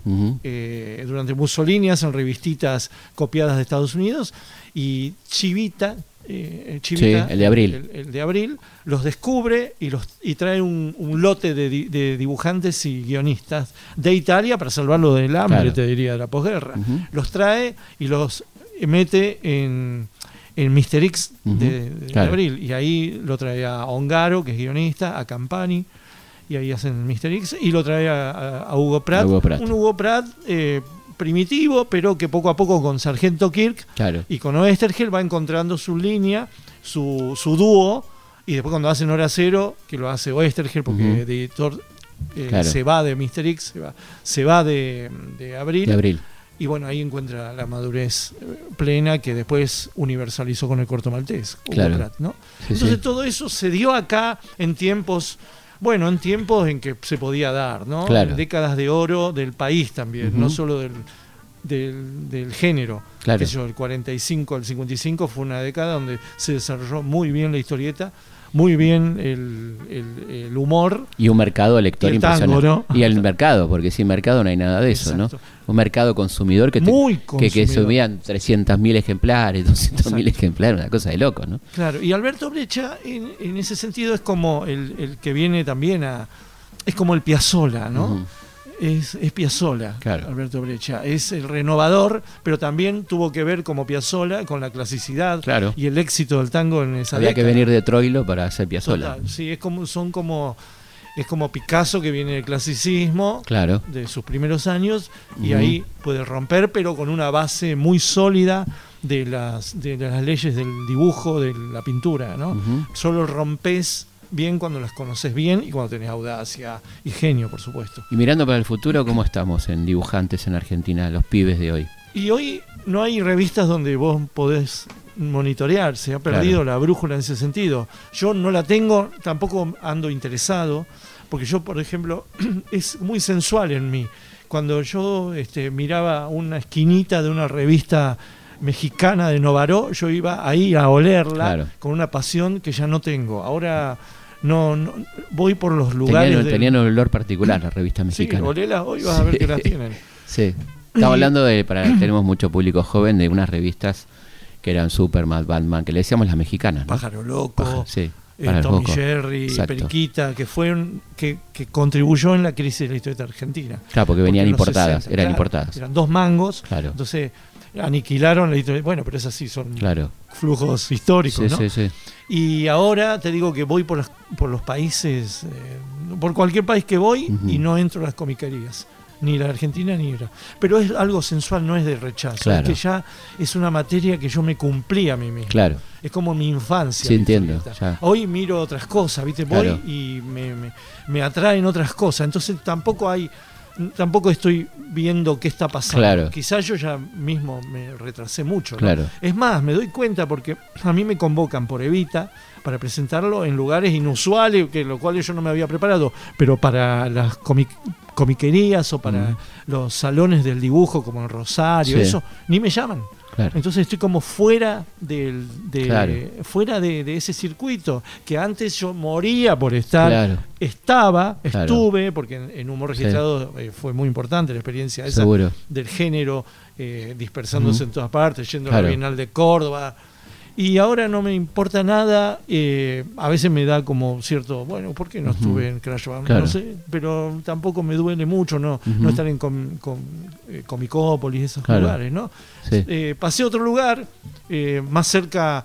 eh, durante Mussolini hacen revistitas copiadas de Estados Unidos y Chivita, eh, el de abril. El, de abril, los descubre y, los, y trae un, lote de, dibujantes y guionistas de Italia para salvarlo del hambre, te diría, de la posguerra. Los trae y los mete en, en Mister X de, abril. Y ahí lo trae a Ongaro, que es guionista, a Campani, y ahí hacen Mister X, y lo trae a, Hugo, Pratt, Un Hugo Pratt. Eh, primitivo, pero que poco a poco con Sargento Kirk y con Oestergel va encontrando su línea, su, su dúo, y después cuando hacen Hora Cero, que lo hace Oestergel porque el editor eh, se va de Mr. X, se va, se va de, abril. abril. Y bueno, ahí encuentra la madurez eh, plena que después universalizó con el corto maltés. ¿no? Entonces todo eso se dio acá en tiempos Bueno, en tiempos en que se podía dar, ¿no? Claro. En décadas de oro del país también, no solo del, del, del género. Claro. Sé yo, el 45 al 55 fue una década donde se desarrolló muy bien la historieta, muy bien el, el- el humor. Y un mercado lector Y tango, impresionante. ¿no? Y el mercado, porque sin mercado no hay nada de eso. ¿no? Un mercado consumidor que, te- Muy que, que consumidor. subían 300.000 ejemplares, 200.000 Exacto. ejemplares, una cosa de loco, ¿no? Claro, y Alberto Brecha en, en ese sentido es como el, el que viene también a... Es como el Piazzola, ¿no? Es, es Piazzolla, Claro. Alberto Brecha. Es el renovador, pero también tuvo que ver como Piazzolla con la clasicidad Claro. y el éxito del tango en esa Había que venir de Troilo para hacer Piazzolla. Total, sí, es como, son como, es como Picasso que viene del clasicismo Claro. de sus primeros años y ahí puede romper, pero con una base muy sólida de las, de las leyes del dibujo, de la pintura, ¿no? Solo rompes bien cuando las conoces bien y cuando tenés audacia y genio, por supuesto. Y mirando para el futuro, ¿cómo estamos en dibujantes en Argentina, los pibes de hoy? Y hoy no hay revistas donde vos podés monitorear, se ha perdido Claro. la brújula en ese sentido. Yo no la tengo, tampoco ando interesado, porque yo, por ejemplo, es muy sensual en mí. Cuando yo este, miraba una esquinita de una revista mexicana de Novaró, yo iba ahí a olerla Claro. con una pasión que ya no tengo. Ahora no, no- voy por los lugares. Tenían, un olor particular la revista Sí, mexicana. olela hoy vas a ver Sí. que la tienen. Sí. Estaba hablando de, para, tenemos mucho público joven, de unas revistas que eran Superman, Batman, que le decíamos las mexicanas, ¿no? Pájaro Loco. Pájaro, sí. eh, Tommy. Jerry, Exacto. Periquita, que fueron que, que contribuyó en la crisis de la historieta argentina. Claro, porque venían importadas, 60, eran claro, importadas. Eran dos mangos, Claro. entonces aniquilaron la historieta. Bueno, pero es así, son Claro. flujos históricos, Sí, ¿no? sí, sí. Y ahora te digo que voy por, las- por los países, eh, por cualquier país que voy y no entro a las comiquerías. Ni la Argentina ni la. Pero es algo sensual, no es de rechazo. Claro. Es que ya es una materia que yo me cumplí a mí mismo. Claro. Es como mi infancia. Sí, entiendo, ya. Hoy miro otras cosas, ¿viste? Voy Claro. y me, me- me atraen otras cosas. Entonces tampoco hay. Tampoco estoy viendo qué está pasando. Claro. Quizás yo ya mismo me retrasé mucho. ¿no? Claro. Es más, me doy cuenta porque a mí me convocan por Evita para presentarlo en lugares inusuales, que lo cual yo no me había preparado, pero para las comic- comiquerías o para Ujú. los salones del dibujo como en Rosario, Sí. eso, ni me llaman. Claro. Entonces estoy como fuera del, de, Claro. fuera de, de ese circuito que antes yo moría por estar. Claro. Estaba, estuve, porque en, en humor Sí. registrado eh, fue muy importante la experiencia esa Seguro. del género eh, dispersándose en todas partes, yendo a la Bienal de Córdoba. Y ahora no me importa nada, eh, a veces me da como cierto, bueno, ¿por qué no estuve en Crash Band? Claro. No sé, pero tampoco me duele mucho no, no estar en com, com- eh, Comicópolis, esos Claro. lugares, ¿no? Sí. Eh, pasé a otro lugar, eh, más cerca,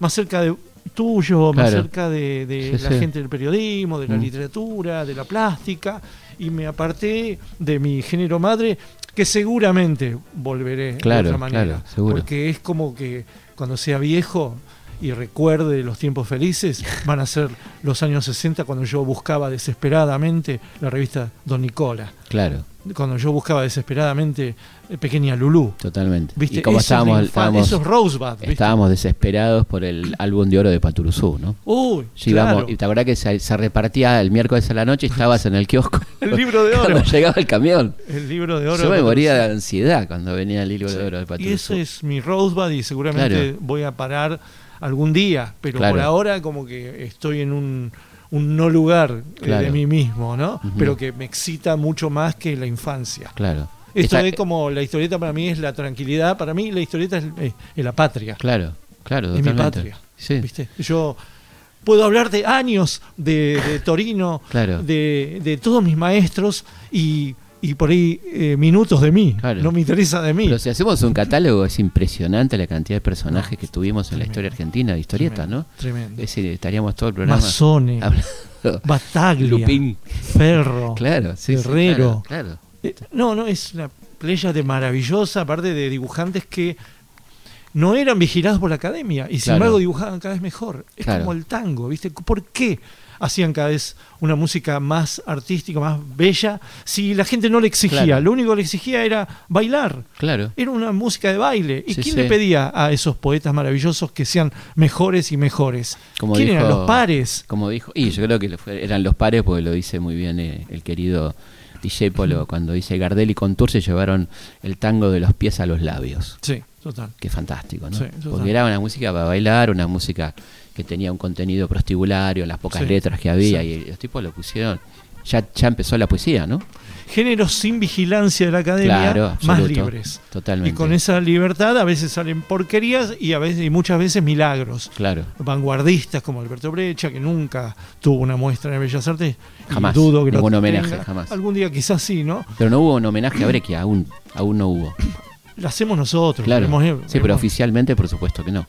más cerca de tuyo, más cerca de, de Sí, la sí. gente del periodismo, de la literatura, de la plástica, y me aparté de mi género madre, que seguramente volveré Claro, de otra manera. claro, seguro. Porque es como que cuando sea viejo y recuerde los tiempos felices, van a ser los años 60 cuando yo buscaba desesperadamente la revista Don Nicola. Claro. Cuando yo buscaba desesperadamente eh, Pequeña Lulú. Totalmente. ¿Viste? Y como Eso es estábamos, infa- estábamos, eso es Rosebud. estábamos desesperados por el álbum de oro de Paturuzú, ¿no? Uy, Llegamos, claro. y te acordás que se, se repartía el miércoles a la noche y estabas en el kiosco. El libro de oro. Cuando llegaba el camión. El libro de oro. Yo me de moría de ansiedad cuando venía el libro Sí. de oro de Y Paturuzú. eso es mi Rosebud y seguramente Claro. voy a parar algún día, pero Claro. por ahora como que estoy en un, un no lugar eh, Claro. de mí mismo, ¿no? Pero que me excita mucho más que la infancia. Claro. Esto es como la historieta para mí es la tranquilidad, para mí la historieta es, es- es la patria, Claro, claro, es mi totalmente. patria. Sí, ¿viste? Yo puedo hablar de años de, de Torino, Claro. de, de todos mis maestros y, y por ahí eh, minutos de mí. Claro. No me interesa de mí. Pero si hacemos un catálogo es impresionante la cantidad de personajes No, que tuvimos en la historia argentina de historieta, Tremendo, ¿no? Tremendo. Es decir, estaríamos todo el programa Mazzone. Bataglia, Lupín. Ferro. Claro, sí, sí, Guerrero. claro, claro. Eh, No, no, es una de maravillosa, aparte de dibujantes que no eran vigilados por la academia y sin Claro. embargo dibujaban cada vez mejor. Es Claro. como el tango, ¿viste? ¿Por qué? Hacían cada vez una música más artística, más bella, si la gente no le exigía. Lo único que le exigía era bailar. Claro. Era una música de baile. ¿Y quién le pedía a esos poetas maravillosos que sean mejores y mejores? Como ¿Quién dijo, eran los pares? Como dijo, y yo creo que eran los pares porque lo dice muy bien eh, el querido DJ Polo cuando dice Gardel y Contour se llevaron el tango de los pies a los labios. Sí, total. Qué fantástico, ¿no? Porque era una música para bailar, una música que tenía un contenido prostibulario, las pocas letras que había, y los tipos lo pusieron. Ya, ya empezó la poesía, ¿no? géneros sin vigilancia de la academia más libres. Totalmente. Y con esa libertad a veces salen porquerías y a veces y muchas veces milagros. Claro. Vanguardistas como Alberto Brecha, que nunca tuvo una muestra en Bellas Artes. Jamás. Dudo que Ningún homenaje, jamás. Algún día quizás sí, ¿no? Pero no hubo un homenaje a Brecha, aún, aún no hubo. Lo hacemos nosotros. Claro. sí, pero oficialmente por supuesto que no.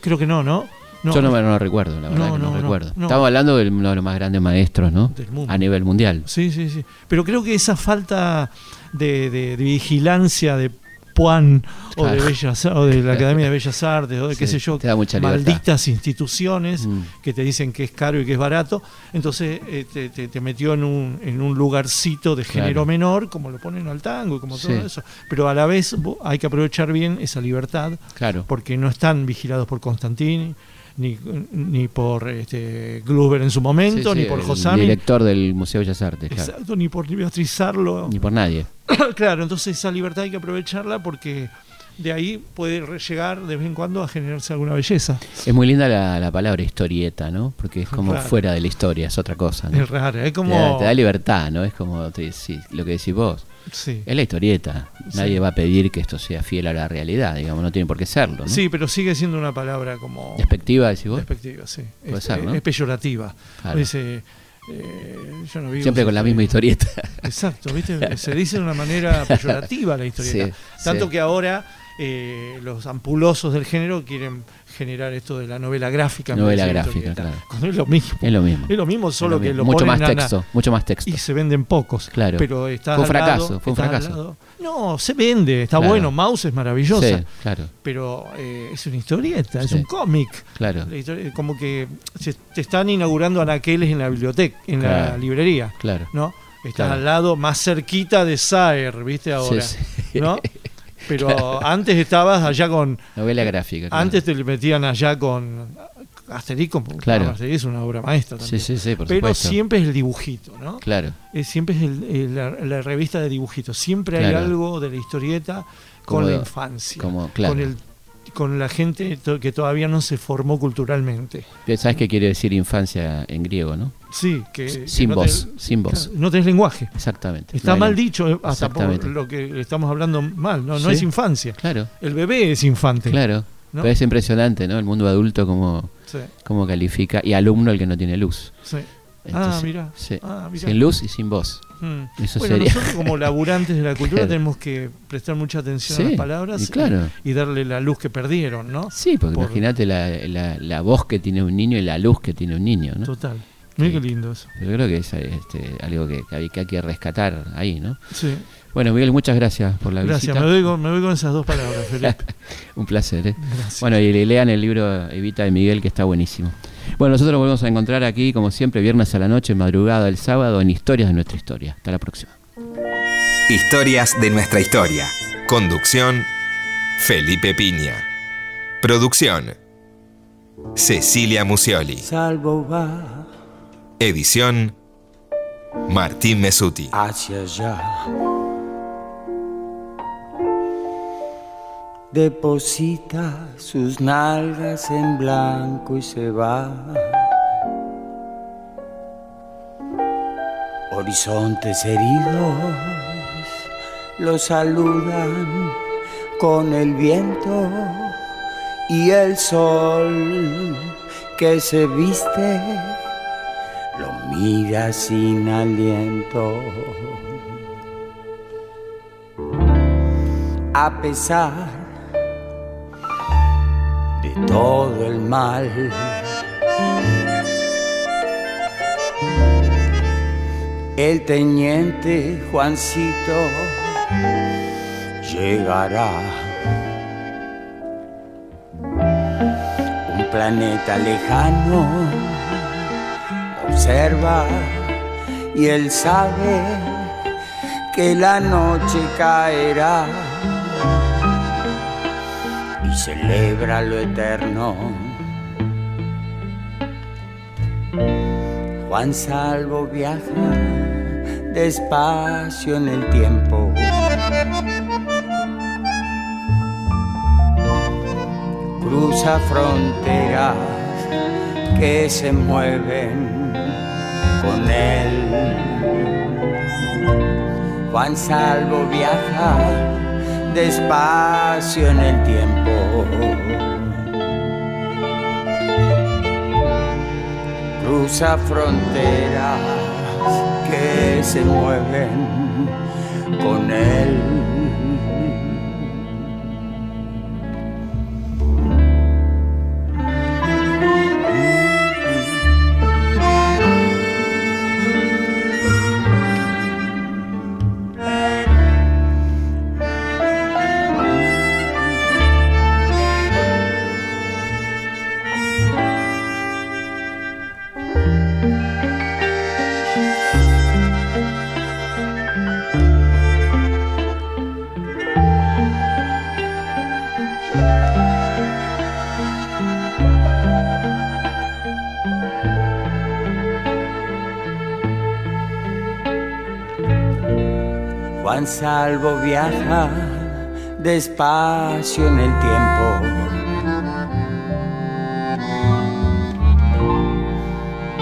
Creo que no, ¿no? Yo no, me lo recuerdo, la verdad que no, recuerdo. Estamos hablando de uno de los más grandes maestros, ¿no? A nivel mundial. Sí, sí, sí. Pero creo que esa falta de, vigilancia de Puan o de Bellas o de la Academia de Bellas Artes o de qué sé yo, malditas instituciones mm. que te dicen que es caro y que es barato, entonces eh, te, metió en un, en un lugarcito de género menor, como lo ponen al tango y como todo eso. Pero a la vez hay que aprovechar bien esa libertad, claro. porque no están vigilados por Constantini ni, ni por este, Gluber en su momento, ni por Josami. director del Museo de Bellas Artes. Exacto, ni por Beatriz Sarlo. Ni por nadie. claro, entonces esa libertad hay que aprovecharla porque de ahí puede llegar de vez en cuando a generarse alguna belleza. Es muy linda la, palabra historieta, ¿no? Porque es como fuera de la historia, es otra cosa. Es raro, es como... Te da, libertad, ¿no? Es como lo que decís vos. Es la historieta. Nadie va a pedir que esto sea fiel a la realidad, digamos, no tiene por qué serlo. Sí, pero sigue siendo una palabra como. ¿Despectiva, decís vos? Despectiva, sí. Puede es, ser, ¿no? es peyorativa. Dice, eh, yo no Siempre con la misma historieta. Exacto, ¿viste? Se dice de una manera peyorativa la historieta. Tanto que ahora eh, los ampulosos del género quieren generar esto de la novela gráfica. Novela gráfica, claro. es lo mismo. Es lo mismo. Es lo mismo, solo que lo mucho más texto, mucho más texto. Y se venden pocos. Claro. Pero está fue un fracaso, fue un fracaso. No, se vende, está bueno. Mouse es maravillosa. Sí, claro. Pero eh, es una historieta, es un cómic. Claro. como que se, te están inaugurando anaqueles en la biblioteca, en la librería. Claro. ¿No? Estás al lado más cerquita de Saer, ¿viste? Ahora. ¿No? Pero antes estabas allá con. Novela gráfica. Antes te metían allá con Asterix, claro. Asterix es una obra maestra también. Sí, sí, sí, por Pero siempre es el dibujito, ¿no? Claro. siempre es la, revista de dibujitos. Siempre hay algo de la historieta con la infancia. Como, claro. Con el con la gente que todavía no se formó culturalmente. ¿Sabes qué quiere decir infancia en griego, no? Sí, que... Sin voz, sin voz. No tenés lenguaje. Exactamente. Está mal dicho, eh, hasta por lo que estamos hablando mal, no, no es infancia. Claro. El bebé es infante. Claro. Pero es impresionante, ¿no? El mundo adulto como, como califica, y alumno el que no tiene luz. Sí. ah, mira. Ah, sin luz y sin voz. Mm. bueno, nosotros como laburantes de la cultura tenemos que prestar mucha atención a las palabras y, darle la luz que perdieron, ¿no? Sí, porque imagínate la, la, voz que tiene un niño y la luz que tiene un niño, ¿no? Total. Mira qué lindo eso. Yo creo que es este, algo que, que, hay, que rescatar ahí, ¿no? Sí. Bueno, Miguel, muchas gracias por la visita. Gracias, me, me voy con esas dos palabras, Felipe. un placer, ¿eh? Bueno, y lean el libro Evita de Miguel, que está buenísimo. Bueno, nosotros nos volvemos a encontrar aquí, como siempre, viernes a la noche, madrugada el sábado, en Historias de nuestra historia. Hasta la próxima. Historias de nuestra historia. Conducción, Felipe Piña. Producción, Cecilia Musioli. Salvo va. Edición, Martín Mesuti. Hacia allá. deposita sus nalgas en blanco y se va. Horizontes heridos lo saludan con el viento y el sol que se viste lo mira sin aliento. A pesar todo el mal. El teniente Juancito llegará. Un planeta lejano observa y él sabe que la noche caerá y celebra lo eterno. Juan Salvo viaja despacio en el tiempo. Cruza fronteras que se mueven con él. Juan Salvo viaja despacio en el tiempo. Cruza fronteras que se mueven con él. Salvo viaja despacio en el tiempo.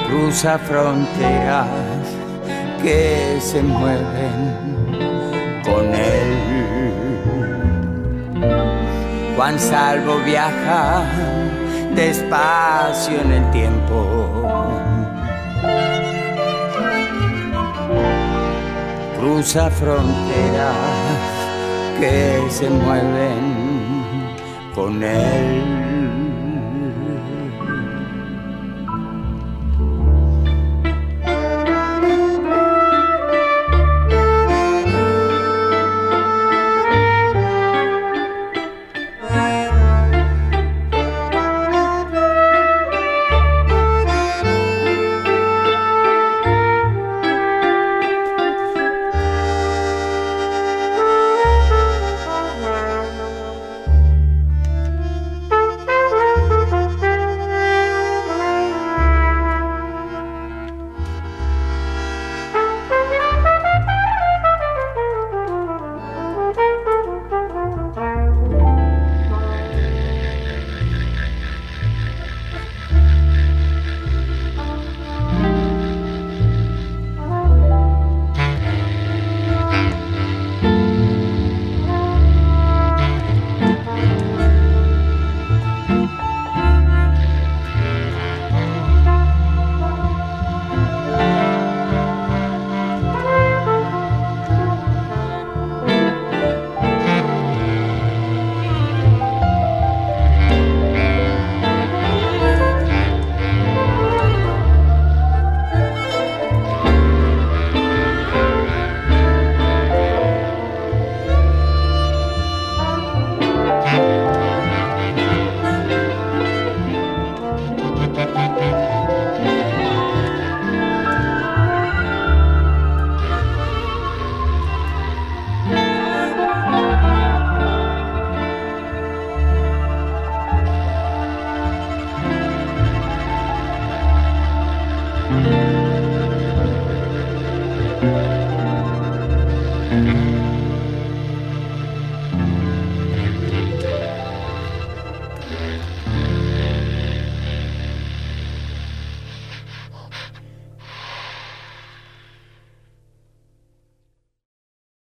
Cruza fronteras que se mueven con él. Juan Salvo viaja despacio en el tiempo. Cruza fronteras que se mueven con él.